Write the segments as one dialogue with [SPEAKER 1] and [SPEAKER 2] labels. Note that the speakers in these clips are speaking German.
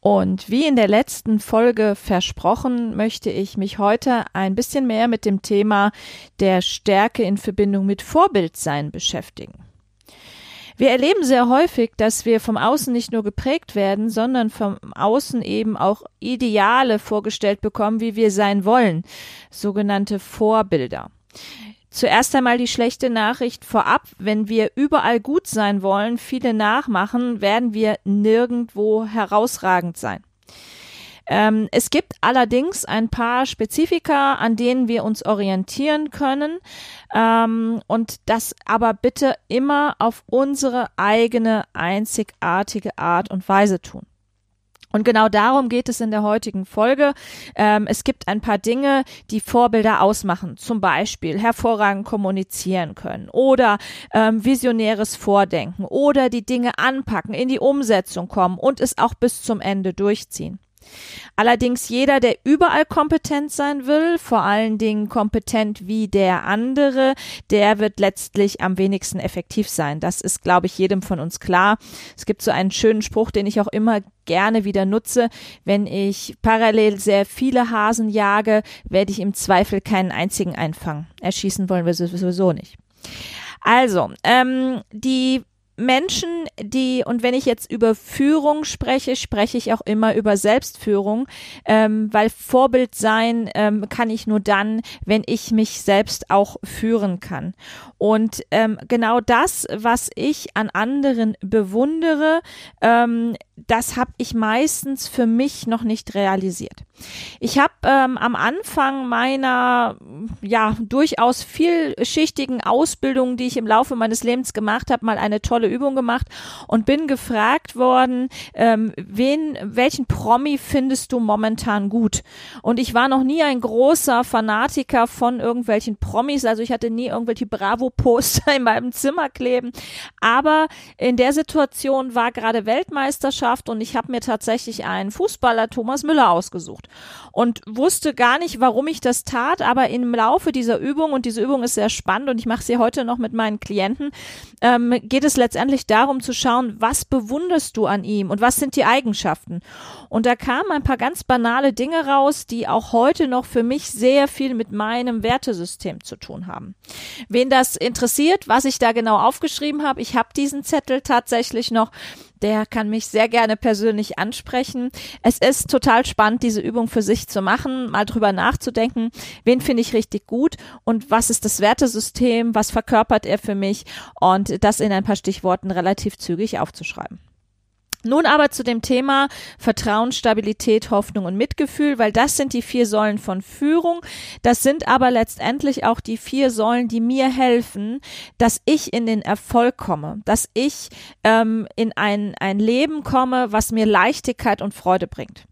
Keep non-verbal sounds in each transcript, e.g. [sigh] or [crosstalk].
[SPEAKER 1] Und wie in der letzten Folge versprochen, möchte ich mich heute ein bisschen mehr mit dem Thema der Stärke in Verbindung mit Vorbildsein beschäftigen. Wir erleben sehr häufig, dass wir vom Außen nicht nur geprägt werden, sondern vom Außen eben auch Ideale vorgestellt bekommen, wie wir sein wollen, sogenannte Vorbilder. Zuerst einmal die schlechte Nachricht vorab. Wenn wir überall gut sein wollen, viele nachmachen, werden wir nirgendwo herausragend sein. Ähm, es gibt allerdings ein paar Spezifika, an denen wir uns orientieren können ähm, und das aber bitte immer auf unsere eigene einzigartige Art und Weise tun. Und genau darum geht es in der heutigen Folge. Ähm, es gibt ein paar Dinge, die Vorbilder ausmachen. Zum Beispiel hervorragend kommunizieren können oder ähm, visionäres Vordenken oder die Dinge anpacken, in die Umsetzung kommen und es auch bis zum Ende durchziehen. Allerdings jeder, der überall kompetent sein will, vor allen Dingen kompetent wie der andere, der wird letztlich am wenigsten effektiv sein. Das ist, glaube ich, jedem von uns klar. Es gibt so einen schönen Spruch, den ich auch immer gerne wieder nutze. Wenn ich parallel sehr viele Hasen jage, werde ich im Zweifel keinen einzigen einfangen. Erschießen wollen wir sowieso nicht. Also, ähm, die Menschen, die, und wenn ich jetzt über Führung spreche, spreche ich auch immer über Selbstführung, ähm, weil Vorbild sein ähm, kann ich nur dann, wenn ich mich selbst auch führen kann. Und ähm, genau das, was ich an anderen bewundere, ähm, das habe ich meistens für mich noch nicht realisiert. Ich habe ähm, am Anfang meiner ja durchaus vielschichtigen Ausbildung, die ich im Laufe meines Lebens gemacht habe, mal eine tolle Übung gemacht und bin gefragt worden, ähm, wen, welchen Promi findest du momentan gut? Und ich war noch nie ein großer Fanatiker von irgendwelchen Promis, also ich hatte nie irgendwelche Bravo-Poster [laughs] in meinem Zimmer kleben. Aber in der Situation war gerade Weltmeisterschaft und ich habe mir tatsächlich einen Fußballer Thomas Müller ausgesucht und wusste gar nicht, warum ich das tat, aber im Laufe dieser Übung, und diese Übung ist sehr spannend und ich mache sie heute noch mit meinen Klienten, ähm, geht es letztendlich darum zu schauen, was bewunderst du an ihm und was sind die Eigenschaften. Und da kamen ein paar ganz banale Dinge raus, die auch heute noch für mich sehr viel mit meinem Wertesystem zu tun haben. Wen das interessiert, was ich da genau aufgeschrieben habe, ich habe diesen Zettel tatsächlich noch der kann mich sehr gerne persönlich ansprechen. Es ist total spannend, diese Übung für sich zu machen, mal drüber nachzudenken, wen finde ich richtig gut und was ist das Wertesystem, was verkörpert er für mich und das in ein paar Stichworten relativ zügig aufzuschreiben. Nun aber zu dem Thema Vertrauen, Stabilität, Hoffnung und Mitgefühl, weil das sind die vier Säulen von Führung. Das sind aber letztendlich auch die vier Säulen, die mir helfen, dass ich in den Erfolg komme, dass ich ähm, in ein, ein Leben komme, was mir Leichtigkeit und Freude bringt.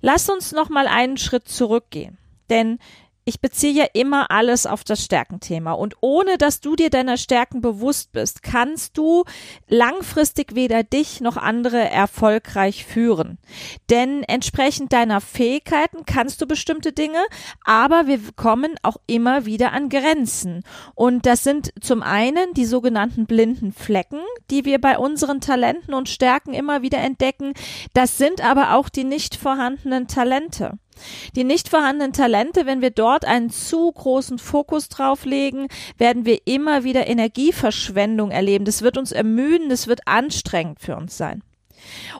[SPEAKER 1] Lass uns noch mal einen Schritt zurückgehen, denn ich beziehe ja immer alles auf das Stärkenthema. Und ohne dass du dir deiner Stärken bewusst bist, kannst du langfristig weder dich noch andere erfolgreich führen. Denn entsprechend deiner Fähigkeiten kannst du bestimmte Dinge, aber wir kommen auch immer wieder an Grenzen. Und das sind zum einen die sogenannten blinden Flecken, die wir bei unseren Talenten und Stärken immer wieder entdecken. Das sind aber auch die nicht vorhandenen Talente. Die nicht vorhandenen Talente, wenn wir dort einen zu großen Fokus drauf legen, werden wir immer wieder Energieverschwendung erleben. Das wird uns ermüden, das wird anstrengend für uns sein.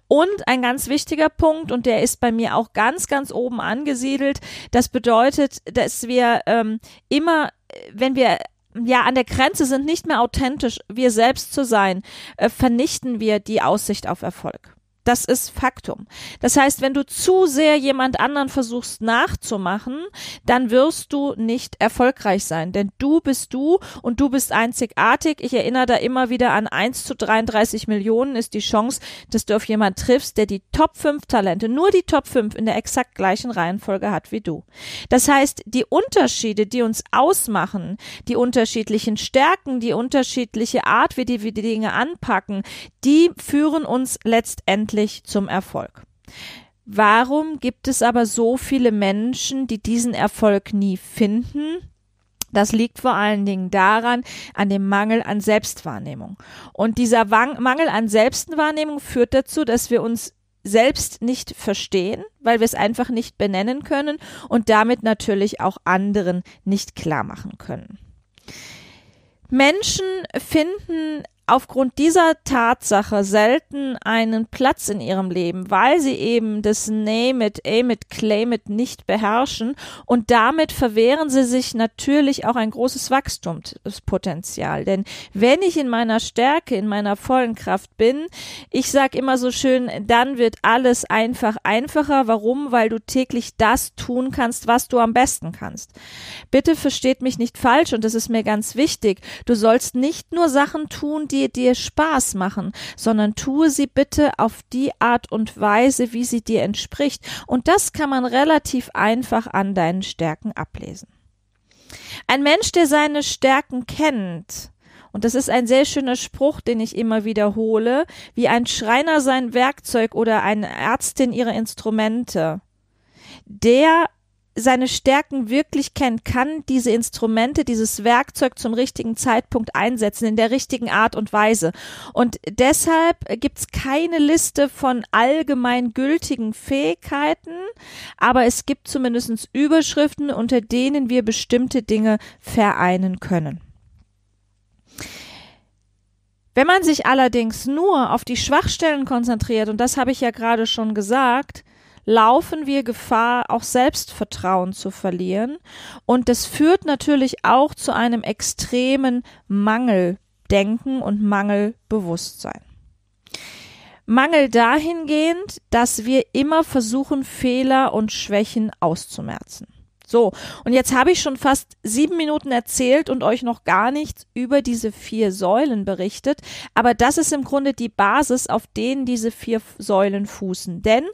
[SPEAKER 1] Und ein ganz wichtiger Punkt, und der ist bei mir auch ganz, ganz oben angesiedelt, das bedeutet, dass wir ähm, immer, wenn wir ja an der Grenze sind, nicht mehr authentisch, wir selbst zu sein, äh, vernichten wir die Aussicht auf Erfolg. Das ist Faktum. Das heißt, wenn du zu sehr jemand anderen versuchst nachzumachen, dann wirst du nicht erfolgreich sein, denn du bist du und du bist einzigartig. Ich erinnere da immer wieder an 1 zu 33 Millionen ist die Chance, dass du auf jemand triffst, der die Top 5 Talente, nur die Top 5 in der exakt gleichen Reihenfolge hat wie du. Das heißt, die Unterschiede, die uns ausmachen, die unterschiedlichen Stärken, die unterschiedliche Art, wie die, wie die Dinge anpacken, die führen uns letztendlich letztlich zum Erfolg. Warum gibt es aber so viele Menschen, die diesen Erfolg nie finden? Das liegt vor allen Dingen daran, an dem Mangel an Selbstwahrnehmung. Und dieser Mangel an Selbstwahrnehmung führt dazu, dass wir uns selbst nicht verstehen, weil wir es einfach nicht benennen können und damit natürlich auch anderen nicht klar machen können. Menschen finden aufgrund dieser Tatsache selten einen Platz in ihrem Leben, weil sie eben das Name it, aim it, claim it nicht beherrschen und damit verwehren sie sich natürlich auch ein großes Wachstumspotenzial. Denn wenn ich in meiner Stärke, in meiner vollen Kraft bin, ich sag immer so schön, dann wird alles einfach einfacher. Warum? Weil du täglich das tun kannst, was du am besten kannst. Bitte versteht mich nicht falsch und das ist mir ganz wichtig. Du sollst nicht nur Sachen tun, die die dir Spaß machen, sondern tue sie bitte auf die Art und Weise, wie sie dir entspricht. Und das kann man relativ einfach an deinen Stärken ablesen. Ein Mensch, der seine Stärken kennt, und das ist ein sehr schöner Spruch, den ich immer wiederhole, wie ein Schreiner sein Werkzeug oder eine Ärztin ihre Instrumente. Der seine Stärken wirklich kennt, kann diese Instrumente, dieses Werkzeug zum richtigen Zeitpunkt einsetzen, in der richtigen Art und Weise. Und deshalb gibt's keine Liste von allgemein gültigen Fähigkeiten, aber es gibt zumindest Überschriften, unter denen wir bestimmte Dinge vereinen können. Wenn man sich allerdings nur auf die Schwachstellen konzentriert, und das habe ich ja gerade schon gesagt, laufen wir Gefahr, auch Selbstvertrauen zu verlieren. Und das führt natürlich auch zu einem extremen Mangeldenken und Mangelbewusstsein. Mangel dahingehend, dass wir immer versuchen, Fehler und Schwächen auszumerzen. So, und jetzt habe ich schon fast sieben Minuten erzählt und euch noch gar nichts über diese vier Säulen berichtet, aber das ist im Grunde die Basis, auf denen diese vier Säulen fußen. Denn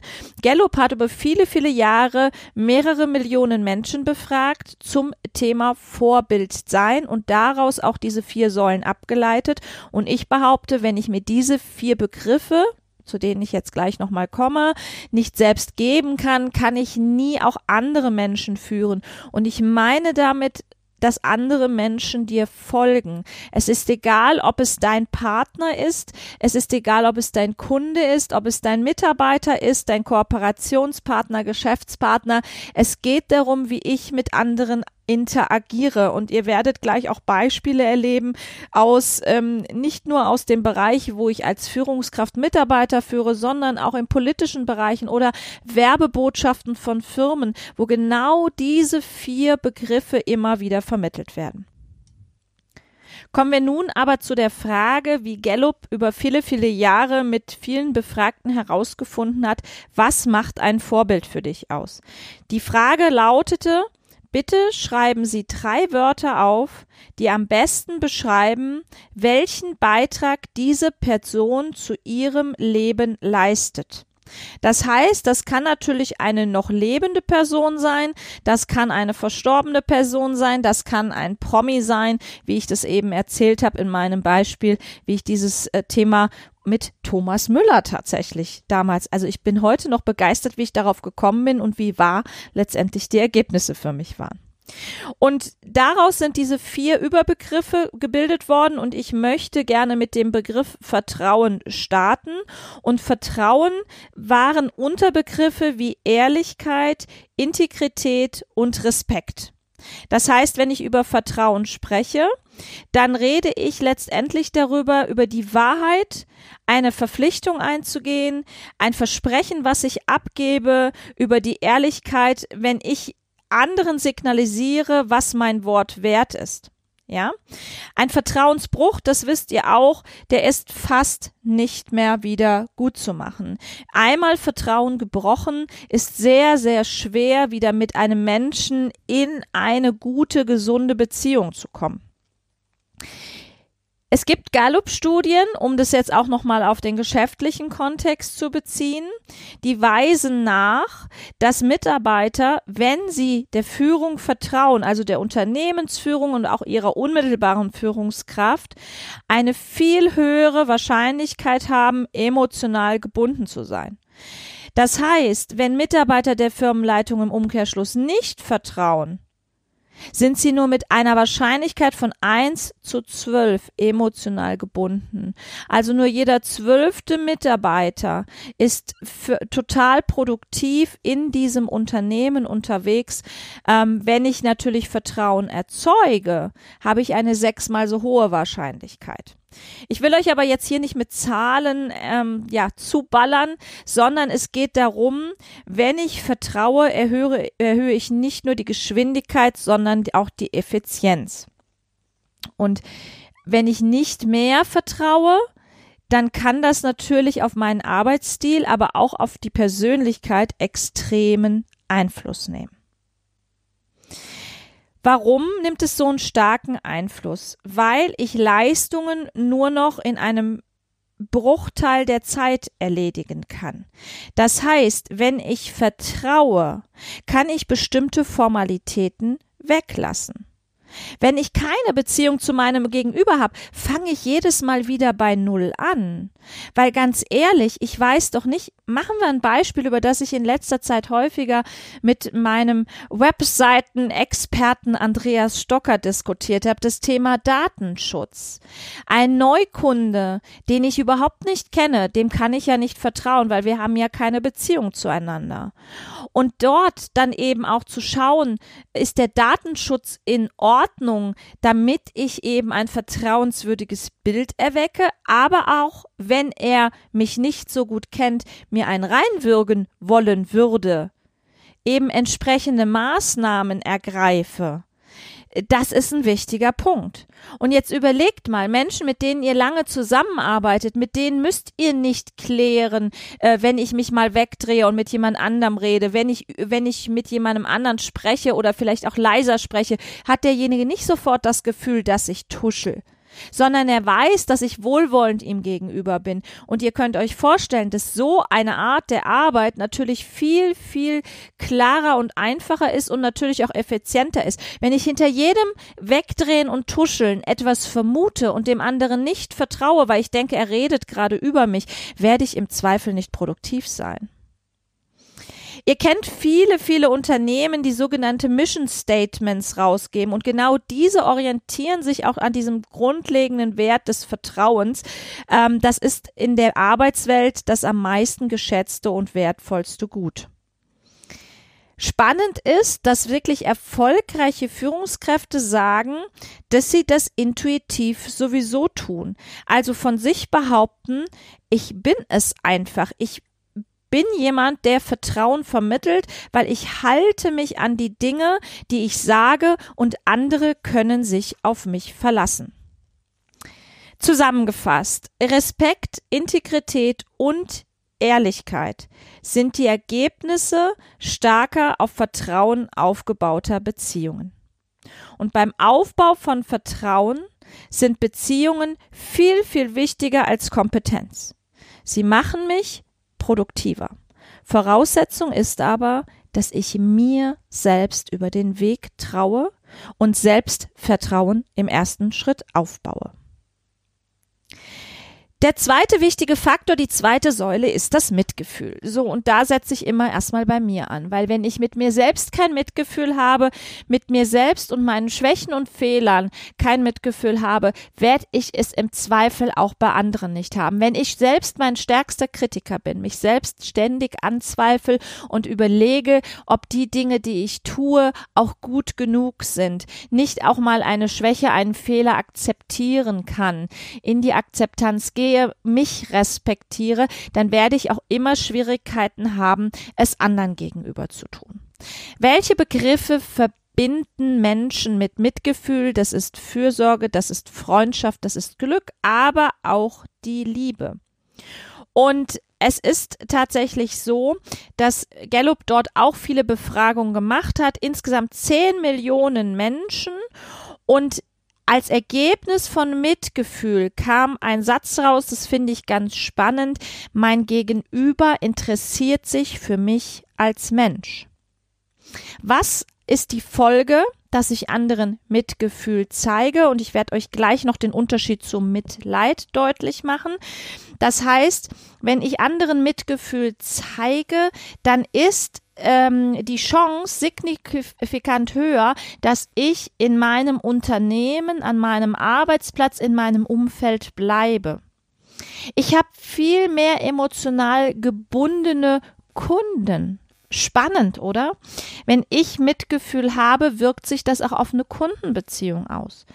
[SPEAKER 1] Gallup hat über viele, viele Jahre mehrere Millionen Menschen befragt zum Thema Vorbild sein und daraus auch diese vier Säulen abgeleitet. Und ich behaupte, wenn ich mir diese vier Begriffe zu denen ich jetzt gleich nochmal komme, nicht selbst geben kann, kann ich nie auch andere Menschen führen. Und ich meine damit, dass andere Menschen dir folgen. Es ist egal, ob es dein Partner ist, es ist egal, ob es dein Kunde ist, ob es dein Mitarbeiter ist, dein Kooperationspartner, Geschäftspartner. Es geht darum, wie ich mit anderen interagiere. Und ihr werdet gleich auch Beispiele erleben aus ähm, nicht nur aus dem Bereich, wo ich als Führungskraft Mitarbeiter führe, sondern auch in politischen Bereichen oder Werbebotschaften von Firmen, wo genau diese vier Begriffe immer wieder vermittelt werden. Kommen wir nun aber zu der Frage, wie Gallup über viele, viele Jahre mit vielen Befragten herausgefunden hat, was macht ein Vorbild für dich aus? Die Frage lautete, Bitte schreiben Sie drei Wörter auf, die am besten beschreiben, welchen Beitrag diese Person zu Ihrem Leben leistet. Das heißt, das kann natürlich eine noch lebende Person sein, das kann eine verstorbene Person sein, das kann ein Promi sein, wie ich das eben erzählt habe in meinem Beispiel, wie ich dieses äh, Thema mit Thomas Müller tatsächlich damals. Also ich bin heute noch begeistert, wie ich darauf gekommen bin und wie wahr letztendlich die Ergebnisse für mich waren. Und daraus sind diese vier Überbegriffe gebildet worden und ich möchte gerne mit dem Begriff Vertrauen starten. Und Vertrauen waren Unterbegriffe wie Ehrlichkeit, Integrität und Respekt. Das heißt, wenn ich über Vertrauen spreche, dann rede ich letztendlich darüber, über die Wahrheit, eine Verpflichtung einzugehen, ein Versprechen, was ich abgebe, über die Ehrlichkeit, wenn ich anderen signalisiere, was mein Wort wert ist. Ja, ein Vertrauensbruch, das wisst ihr auch, der ist fast nicht mehr wieder gut zu machen. Einmal Vertrauen gebrochen ist sehr, sehr schwer, wieder mit einem Menschen in eine gute, gesunde Beziehung zu kommen. Es gibt Gallup-Studien, um das jetzt auch nochmal auf den geschäftlichen Kontext zu beziehen, die weisen nach, dass Mitarbeiter, wenn sie der Führung vertrauen, also der Unternehmensführung und auch ihrer unmittelbaren Führungskraft, eine viel höhere Wahrscheinlichkeit haben, emotional gebunden zu sein. Das heißt, wenn Mitarbeiter der Firmenleitung im Umkehrschluss nicht vertrauen, sind sie nur mit einer Wahrscheinlichkeit von 1 zu 12 emotional gebunden. Also nur jeder zwölfte Mitarbeiter ist für, total produktiv in diesem Unternehmen unterwegs. Ähm, wenn ich natürlich Vertrauen erzeuge, habe ich eine sechsmal so hohe Wahrscheinlichkeit. Ich will euch aber jetzt hier nicht mit Zahlen ähm, ja, zuballern, sondern es geht darum, wenn ich vertraue, erhöhe, erhöhe ich nicht nur die Geschwindigkeit, sondern auch die Effizienz. Und wenn ich nicht mehr vertraue, dann kann das natürlich auf meinen Arbeitsstil, aber auch auf die Persönlichkeit extremen Einfluss nehmen. Warum nimmt es so einen starken Einfluss? Weil ich Leistungen nur noch in einem Bruchteil der Zeit erledigen kann. Das heißt, wenn ich vertraue, kann ich bestimmte Formalitäten weglassen. Wenn ich keine Beziehung zu meinem Gegenüber habe, fange ich jedes Mal wieder bei Null an. Weil ganz ehrlich, ich weiß doch nicht, machen wir ein Beispiel, über das ich in letzter Zeit häufiger mit meinem Webseiten-Experten Andreas Stocker diskutiert habe, das Thema Datenschutz. Ein Neukunde, den ich überhaupt nicht kenne, dem kann ich ja nicht vertrauen, weil wir haben ja keine Beziehung zueinander. Und dort dann eben auch zu schauen, ist der Datenschutz in Ordnung, damit ich eben ein vertrauenswürdiges Bild erwecke, aber auch, wenn er mich nicht so gut kennt, mir ein reinwürgen wollen würde, eben entsprechende Maßnahmen ergreife. Das ist ein wichtiger Punkt. Und jetzt überlegt mal, Menschen, mit denen ihr lange zusammenarbeitet, mit denen müsst ihr nicht klären, äh, wenn ich mich mal wegdrehe und mit jemand anderem rede, wenn ich, wenn ich mit jemandem anderen spreche oder vielleicht auch leiser spreche, hat derjenige nicht sofort das Gefühl, dass ich tuschel sondern er weiß, dass ich wohlwollend ihm gegenüber bin. Und ihr könnt euch vorstellen, dass so eine Art der Arbeit natürlich viel, viel klarer und einfacher ist und natürlich auch effizienter ist. Wenn ich hinter jedem Wegdrehen und Tuscheln etwas vermute und dem anderen nicht vertraue, weil ich denke, er redet gerade über mich, werde ich im Zweifel nicht produktiv sein. Ihr kennt viele, viele Unternehmen, die sogenannte Mission Statements rausgeben und genau diese orientieren sich auch an diesem grundlegenden Wert des Vertrauens. Ähm, das ist in der Arbeitswelt das am meisten geschätzte und wertvollste Gut. Spannend ist, dass wirklich erfolgreiche Führungskräfte sagen, dass sie das intuitiv sowieso tun. Also von sich behaupten, ich bin es einfach, ich bin jemand, der Vertrauen vermittelt, weil ich halte mich an die Dinge, die ich sage und andere können sich auf mich verlassen. Zusammengefasst, Respekt, Integrität und Ehrlichkeit sind die Ergebnisse starker auf Vertrauen aufgebauter Beziehungen. Und beim Aufbau von Vertrauen sind Beziehungen viel, viel wichtiger als Kompetenz. Sie machen mich produktiver. Voraussetzung ist aber, dass ich mir selbst über den Weg traue und Selbstvertrauen im ersten Schritt aufbaue. Der zweite wichtige Faktor, die zweite Säule ist das Mitgefühl. So, und da setze ich immer erstmal bei mir an, weil wenn ich mit mir selbst kein Mitgefühl habe, mit mir selbst und meinen Schwächen und Fehlern kein Mitgefühl habe, werde ich es im Zweifel auch bei anderen nicht haben. Wenn ich selbst mein stärkster Kritiker bin, mich selbst ständig anzweifle und überlege, ob die Dinge, die ich tue, auch gut genug sind, nicht auch mal eine Schwäche, einen Fehler akzeptieren kann, in die Akzeptanz gehe, sehe, mich respektiere, dann werde ich auch immer Schwierigkeiten haben, es anderen gegenüber zu tun. Welche Begriffe verbinden Menschen mit Mitgefühl? Das ist Fürsorge, das ist Freundschaft, das ist Glück, aber auch die Liebe. Und es ist tatsächlich so, dass Gallup dort auch viele Befragungen gemacht hat, insgesamt 10 Millionen Menschen und als Ergebnis von Mitgefühl kam ein Satz raus, das finde ich ganz spannend. Mein Gegenüber interessiert sich für mich als Mensch. Was ist die Folge, dass ich anderen Mitgefühl zeige? Und ich werde euch gleich noch den Unterschied zum Mitleid deutlich machen. Das heißt, wenn ich anderen Mitgefühl zeige, dann ist ähm, die Chance signifikant höher, dass ich in meinem Unternehmen, an meinem Arbeitsplatz, in meinem Umfeld bleibe. Ich habe viel mehr emotional gebundene Kunden. Spannend, oder? Wenn ich Mitgefühl habe, wirkt sich das auch auf eine Kundenbeziehung aus.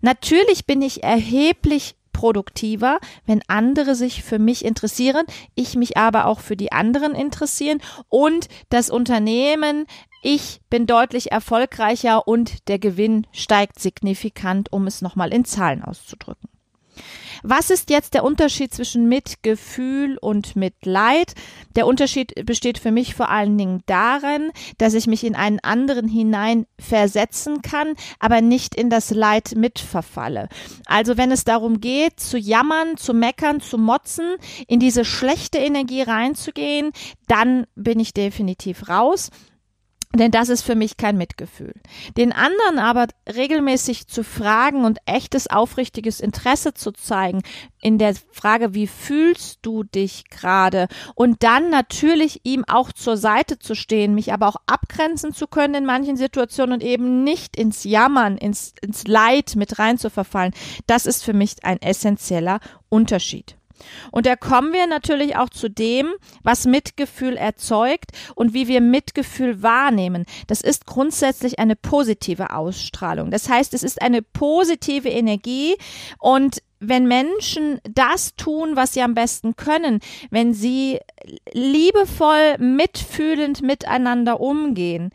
[SPEAKER 1] Natürlich bin ich erheblich produktiver, wenn andere sich für mich interessieren, ich mich aber auch für die anderen interessieren und das Unternehmen ich bin deutlich erfolgreicher und der Gewinn steigt signifikant, um es nochmal in Zahlen auszudrücken. Was ist jetzt der Unterschied zwischen Mitgefühl und Mitleid? Der Unterschied besteht für mich vor allen Dingen darin, dass ich mich in einen anderen hinein versetzen kann, aber nicht in das Leid mitverfalle. Also wenn es darum geht, zu jammern, zu meckern, zu motzen, in diese schlechte Energie reinzugehen, dann bin ich definitiv raus. Denn das ist für mich kein Mitgefühl. Den anderen aber regelmäßig zu fragen und echtes, aufrichtiges Interesse zu zeigen in der Frage, wie fühlst du dich gerade? Und dann natürlich ihm auch zur Seite zu stehen, mich aber auch abgrenzen zu können in manchen Situationen und eben nicht ins Jammern, ins, ins Leid mit rein zu verfallen. Das ist für mich ein essentieller Unterschied. Und da kommen wir natürlich auch zu dem, was Mitgefühl erzeugt und wie wir Mitgefühl wahrnehmen. Das ist grundsätzlich eine positive Ausstrahlung. Das heißt, es ist eine positive Energie und wenn Menschen das tun, was sie am besten können, wenn sie liebevoll, mitfühlend miteinander umgehen,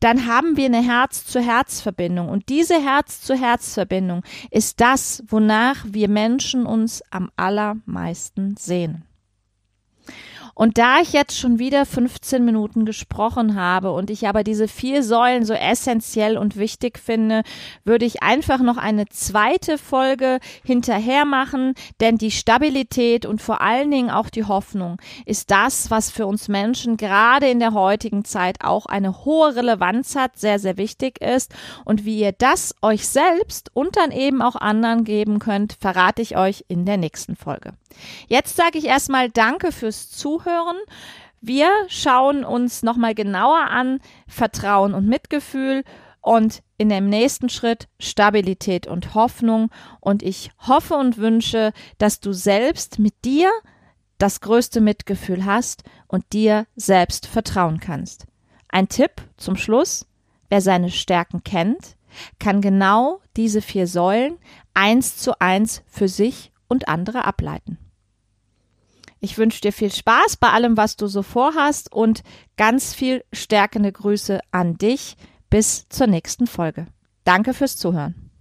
[SPEAKER 1] dann haben wir eine Herz-zu-Herz-Verbindung. Und diese Herz-zu-Herz-Verbindung ist das, wonach wir Menschen uns am allermeisten sehen. Und da ich jetzt schon wieder 15 Minuten gesprochen habe und ich aber diese vier Säulen so essentiell und wichtig finde, würde ich einfach noch eine zweite Folge hinterher machen, denn die Stabilität und vor allen Dingen auch die Hoffnung ist das, was für uns Menschen gerade in der heutigen Zeit auch eine hohe Relevanz hat, sehr, sehr wichtig ist. Und wie ihr das euch selbst und dann eben auch anderen geben könnt, verrate ich euch in der nächsten Folge. Jetzt sage ich erstmal Danke fürs Zuhören. Wir schauen uns nochmal genauer an Vertrauen und Mitgefühl und in dem nächsten Schritt Stabilität und Hoffnung. Und ich hoffe und wünsche, dass du selbst mit dir das größte Mitgefühl hast und dir selbst vertrauen kannst. Ein Tipp zum Schluss. Wer seine Stärken kennt, kann genau diese vier Säulen eins zu eins für sich und andere ableiten. Ich wünsche dir viel Spaß bei allem, was du so vorhast und ganz viel stärkende Grüße an dich. Bis zur nächsten Folge. Danke fürs Zuhören.